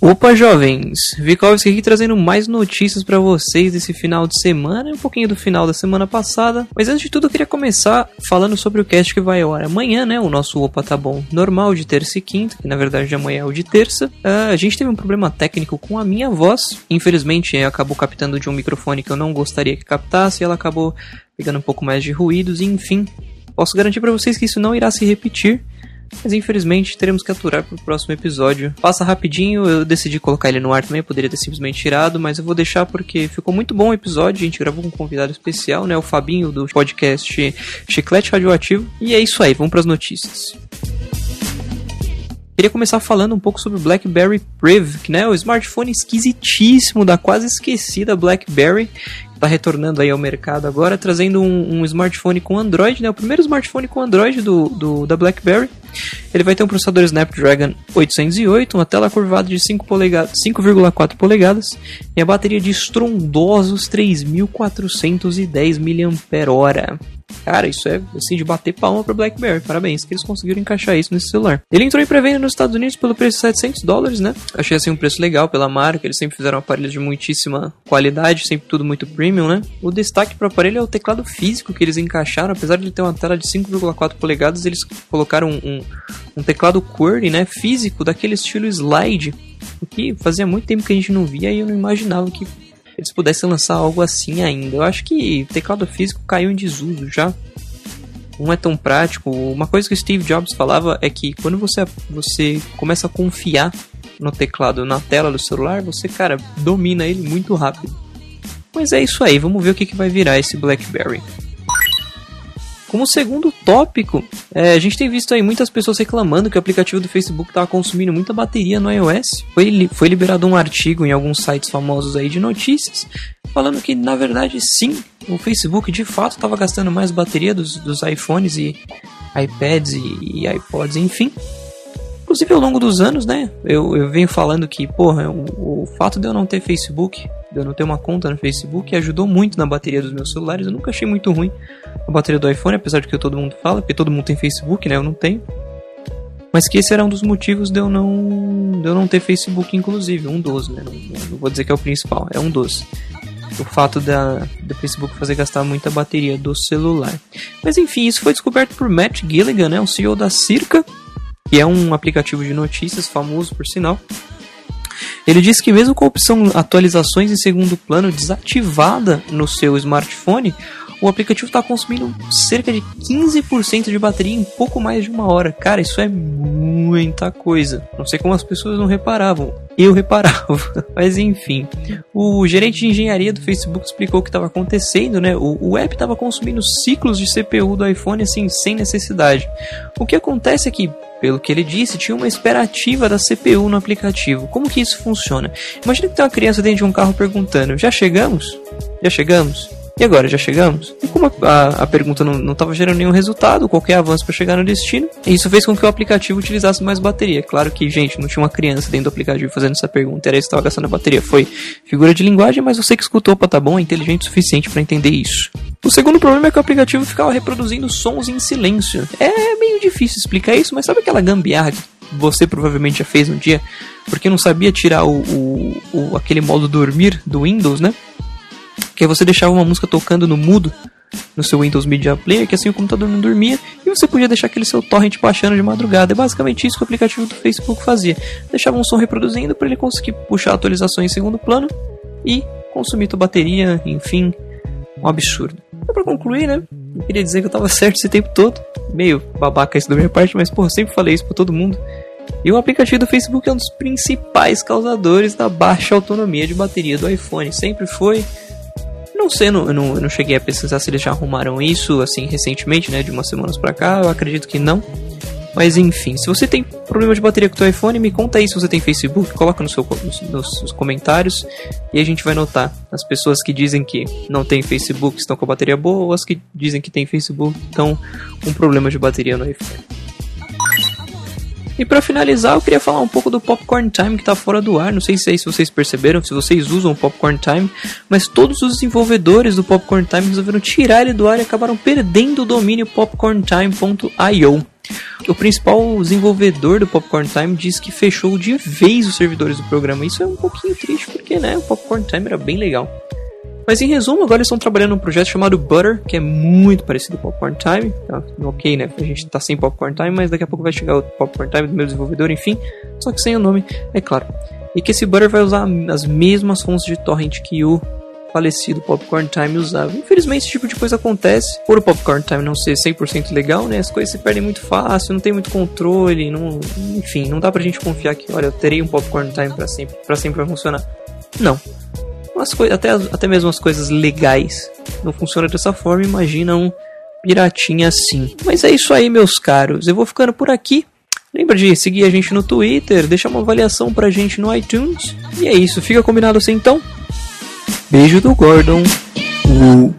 Opa, jovens! Vikovski aqui trazendo mais notícias para vocês desse final de semana e um pouquinho do final da semana passada. Mas antes de tudo, eu queria começar falando sobre o cast que vai ar amanhã, né? O nosso Opa Tá Bom normal de terça e quinta, que na verdade amanhã é o de terça. Uh, a gente teve um problema técnico com a minha voz. Infelizmente, acabou captando de um microfone que eu não gostaria que captasse e ela acabou pegando um pouco mais de ruídos enfim. Posso garantir para vocês que isso não irá se repetir. Mas infelizmente teremos que aturar pro próximo episódio. Passa rapidinho, eu decidi colocar ele no ar também, poderia ter simplesmente tirado, mas eu vou deixar porque ficou muito bom o episódio. A gente gravou com um convidado especial, né? O Fabinho do podcast Chiclete Radioativo. E é isso aí, vamos para as notícias. Queria começar falando um pouco sobre o BlackBerry Priv, que né, o smartphone esquisitíssimo da quase esquecida BlackBerry, está retornando aí ao mercado agora, trazendo um, um, smartphone com Android, né? O primeiro smartphone com Android do, do, da BlackBerry. Ele vai ter um processador Snapdragon 808, uma tela curvada de 5,4 polegadas, polegadas e a bateria de estrondosos 3.410 mAh. Cara, isso é assim de bater palma pro BlackBerry. Parabéns que eles conseguiram encaixar isso nesse celular. Ele entrou em pré-venda nos Estados Unidos pelo preço de 700 dólares, né? Achei assim um preço legal pela marca. Eles sempre fizeram aparelhos de muitíssima qualidade, sempre tudo muito premium, né? O destaque pro aparelho é o teclado físico que eles encaixaram. Apesar de ele ter uma tela de 5,4 polegadas, eles colocaram um, um teclado QWERTY, né? Físico, daquele estilo slide. O que fazia muito tempo que a gente não via e eu não imaginava que eles pudessem lançar algo assim ainda. Eu acho que teclado físico caiu em desuso já. Não é tão prático. Uma coisa que o Steve Jobs falava é que quando você, você começa a confiar no teclado, na tela do celular, você, cara, domina ele muito rápido. Mas é isso aí, vamos ver o que, que vai virar esse BlackBerry. Como segundo tópico, é, a gente tem visto aí muitas pessoas reclamando que o aplicativo do Facebook estava consumindo muita bateria no iOS. Foi, foi liberado um artigo em alguns sites famosos aí de notícias falando que na verdade sim, o Facebook de fato estava gastando mais bateria dos, dos iPhones e iPads e, e iPods, enfim. Inclusive ao longo dos anos, né? Eu, eu venho falando que, porra, o, o fato de eu não ter Facebook de eu não ter uma conta no Facebook ajudou muito na bateria dos meus celulares. Eu nunca achei muito ruim a bateria do iPhone, apesar de que todo mundo fala, porque todo mundo tem Facebook, né? Eu não tenho. Mas que esse era um dos motivos de eu não, de eu não ter Facebook, inclusive. Um dos, né? Não, vou dizer que é o principal, é um dos. O fato da, do Facebook fazer gastar muita bateria do celular. Mas enfim, isso foi descoberto por Matt Gilligan, né? O CEO da Circa, que é um aplicativo de notícias famoso por sinal. Ele diz que mesmo com a opção atualizações em segundo plano desativada no seu smartphone, o aplicativo está consumindo cerca de 15% de bateria em pouco mais de uma hora. Cara, isso é muita coisa. Não sei como as pessoas não reparavam. Eu reparava. Mas enfim. O gerente de engenharia do Facebook explicou o que estava acontecendo, né? O, o app estava consumindo ciclos de CPU do iPhone assim, sem necessidade. O que acontece é que pelo que ele disse, tinha uma esperativa da CPU no aplicativo. Como que isso funciona? Imagina que tem uma criança dentro de um carro perguntando: Já chegamos? Já chegamos? E agora, já chegamos? E como a, a pergunta não estava gerando nenhum resultado, qualquer avanço para chegar no destino, isso fez com que o aplicativo utilizasse mais bateria. Claro que, gente, não tinha uma criança dentro do aplicativo fazendo essa pergunta, era isso que estava gastando a bateria. Foi figura de linguagem, mas você que escutou, opa, tá bom, é inteligente o suficiente para entender isso. O segundo problema é que o aplicativo ficava reproduzindo sons em silêncio. É meio difícil explicar isso, mas sabe aquela gambiarra que você provavelmente já fez um dia, porque não sabia tirar o, o, o aquele modo dormir do Windows, né? Que aí você deixava uma música tocando no mudo no seu Windows Media Player, que assim o computador não dormia, e você podia deixar aquele seu torrent baixando de madrugada. É basicamente isso que o aplicativo do Facebook fazia. Deixava um som reproduzindo para ele conseguir puxar atualizações em segundo plano e consumir tua bateria, enfim, um absurdo. E para concluir, né? Eu queria dizer que eu tava certo esse tempo todo. Meio babaca isso da minha parte, mas porra, sempre falei isso para todo mundo. E o aplicativo do Facebook é um dos principais causadores da baixa autonomia de bateria do iPhone. Sempre foi, não sei, não, não, não cheguei a pesquisar se eles já arrumaram isso, assim, recentemente, né, de umas semanas pra cá, eu acredito que não. Mas enfim, se você tem problema de bateria com o seu iPhone, me conta aí se você tem Facebook, coloca no seu, nos, nos, comentários e a gente vai notar. As pessoas que dizem que não tem Facebook estão com a bateria boa, ou as que dizem que tem Facebook estão com problema de bateria no iPhone. E para finalizar, eu queria falar um pouco do Popcorn Time que está fora do ar. Não sei se, é vocês perceberam, se vocês usam o Popcorn Time, mas todos os desenvolvedores do Popcorn Time resolveram tirar ele do ar e acabaram perdendo o domínio popcorntime.io. O principal desenvolvedor do Popcorn Time diz que fechou de vez os servidores do programa. Isso é um pouquinho triste porque, né, o Popcorn Time era bem legal. Mas em resumo, agora eles estão trabalhando num projeto chamado Butter, que é muito parecido com Popcorn Time. Tá? Ok, né? A gente tá sem Popcorn Time, mas daqui a pouco vai chegar o Popcorn Time do meu desenvolvedor, enfim. Só que sem o nome, é claro. E que esse Butter vai usar as mesmas fontes de torrent que o falecido Popcorn Time usava. Infelizmente esse tipo de coisa acontece. Por o Popcorn Time não ser 100% legal, né? As coisas se perdem muito fácil, não tem muito controle, não, enfim, não dá pra gente confiar que, olha, eu terei um Popcorn Time para sempre, para sempre vai funcionar. Não. As até, até mesmo as coisas legais não funcionam dessa forma, imagina um piratinha assim. Mas é isso aí, meus caros. Eu vou ficando por aqui. Lembra de seguir a gente no Twitter, deixar uma avaliação pra gente no iTunes. E é isso, fica combinado assim então? Beijo do Gordon. Uh.